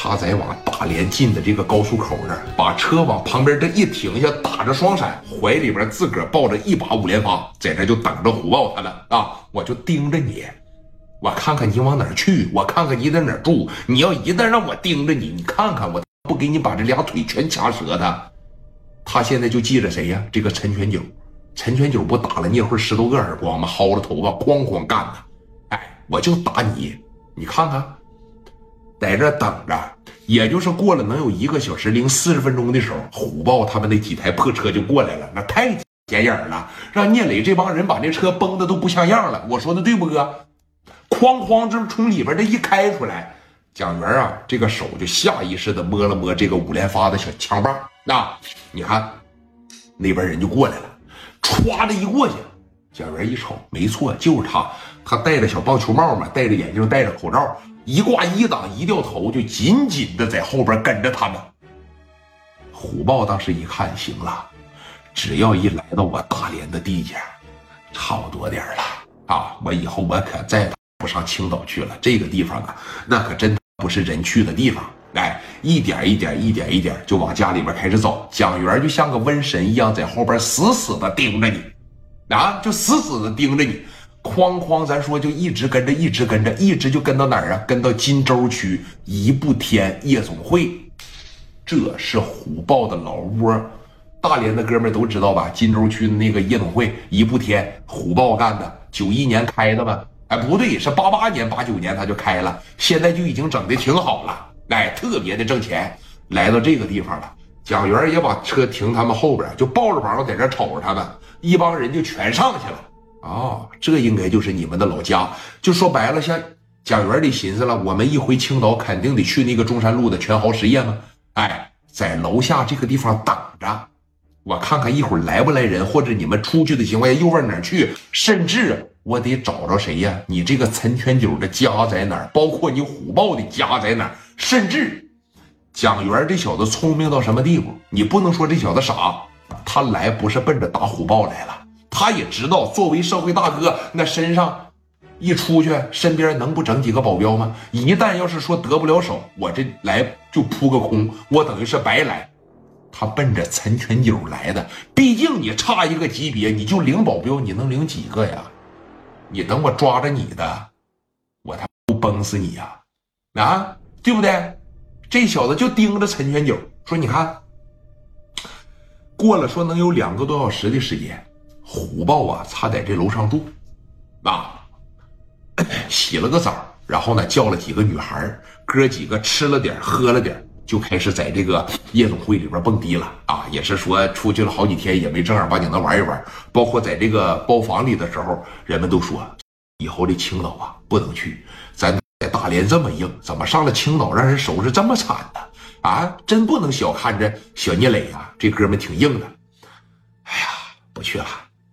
他在往大连进的这个高速口这儿，把车往旁边这一停下，打着双闪，怀里边自个儿抱着一把五连发，在这就等着虎豹他了啊！我就盯着你，我看看你往哪儿去，我看看你在哪儿住。你要一旦让我盯着你，你看看我不给你把这俩腿全掐折的。他现在就记着谁呀？这个陈全九，陈全九不打了聂慧十多个耳光吗？薅着头发哐哐干的。哎，我就打你，你看看。在这等着，也就是过了能有一个小时零四十分钟的时候，虎豹他们那几台破车就过来了，那太显眼了，让聂磊这帮人把那车崩的都不像样了。我说的对不哥？哐哐，这从里边这一开出来，蒋元啊，这个手就下意识的摸了摸这个五连发的小枪把。那你看，那边人就过来了，歘的一过去，蒋元一瞅，没错，就是他，他戴着小棒球帽嘛，戴着眼镜，戴着口罩。一挂一挡一掉头，就紧紧的在后边跟着他们。虎豹当时一看，行了，只要一来到我大连的地界，差不多点了啊！我以后我可再不上青岛去了。这个地方啊，那可真不是人去的地方。哎，一点一点，一点一点就往家里边开始走。蒋元就像个瘟神一样，在后边死死的盯着你，啊，就死死的盯着你。哐哐，咱说就一直跟着，一直跟着，一直就跟到哪儿啊？跟到金州区一步天夜总会，这是虎豹的老窝。大连的哥们都知道吧？金州区的那个夜总会一步天，虎豹干的，九一年开的吧？哎，不对，是八八年、八九年他就开了，现在就已经整的挺好了，哎，特别的挣钱。来到这个地方了，蒋元也把车停他们后边，就抱着膀子在这瞅着他们，一帮人就全上去了。哦，这应该就是你们的老家。就说白了，像蒋元里寻思了，我们一回青岛，肯定得去那个中山路的全豪实业嘛。哎，在楼下这个地方等着，我看看一会儿来不来人，或者你们出去的情况下又往哪去？甚至我得找着谁呀？你这个陈全九的家在哪儿？包括你虎豹的家在哪儿？甚至蒋元这小子聪明到什么地步？你不能说这小子傻，他来不是奔着打虎豹来了。他也知道，作为社会大哥，那身上一出去，身边能不整几个保镖吗？一旦要是说得不了手，我这来就扑个空，我等于是白来。他奔着陈全九来的，毕竟你差一个级别，你就领保镖，你能领几个呀？你等我抓着你的，我他不崩死你呀？啊，对不对？这小子就盯着陈全九说：“你看，过了说能有两个多小时的时间。”虎豹啊，他在这楼上住，啊，洗了个澡，然后呢叫了几个女孩哥几个吃了点喝了点，就开始在这个夜总会里边蹦迪了啊！也是说出去了好几天，也没正儿八经的玩一玩。包括在这个包房里的时候，人们都说，以后这青岛啊不能去，咱在大连这么硬，怎么上了青岛让人收拾这么惨呢？啊，真不能小看这小聂磊啊，这哥们挺硬的。哎呀，不去了。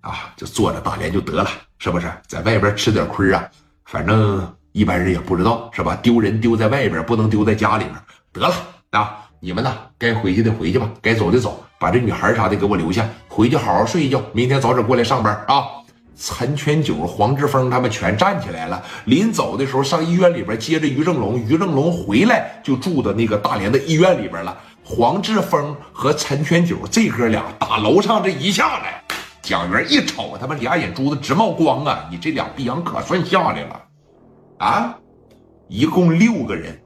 啊，就坐着大连就得了，是不是？在外边吃点亏啊，反正一般人也不知道，是吧？丢人丢在外边，不能丢在家里面。得了啊，你们呢，该回去的回去吧，该走的走，把这女孩啥的给我留下，回去好好睡一觉，明天早点过来上班啊。陈全九、黄志峰他们全站起来了，临走的时候上医院里边接着于正龙，于正龙回来就住到那个大连的医院里边了。黄志峰和陈全九这哥俩打楼上这一下来。蒋元一瞅，他妈俩眼珠子直冒光啊！你这俩逼样可算下来了，啊！一共六个人，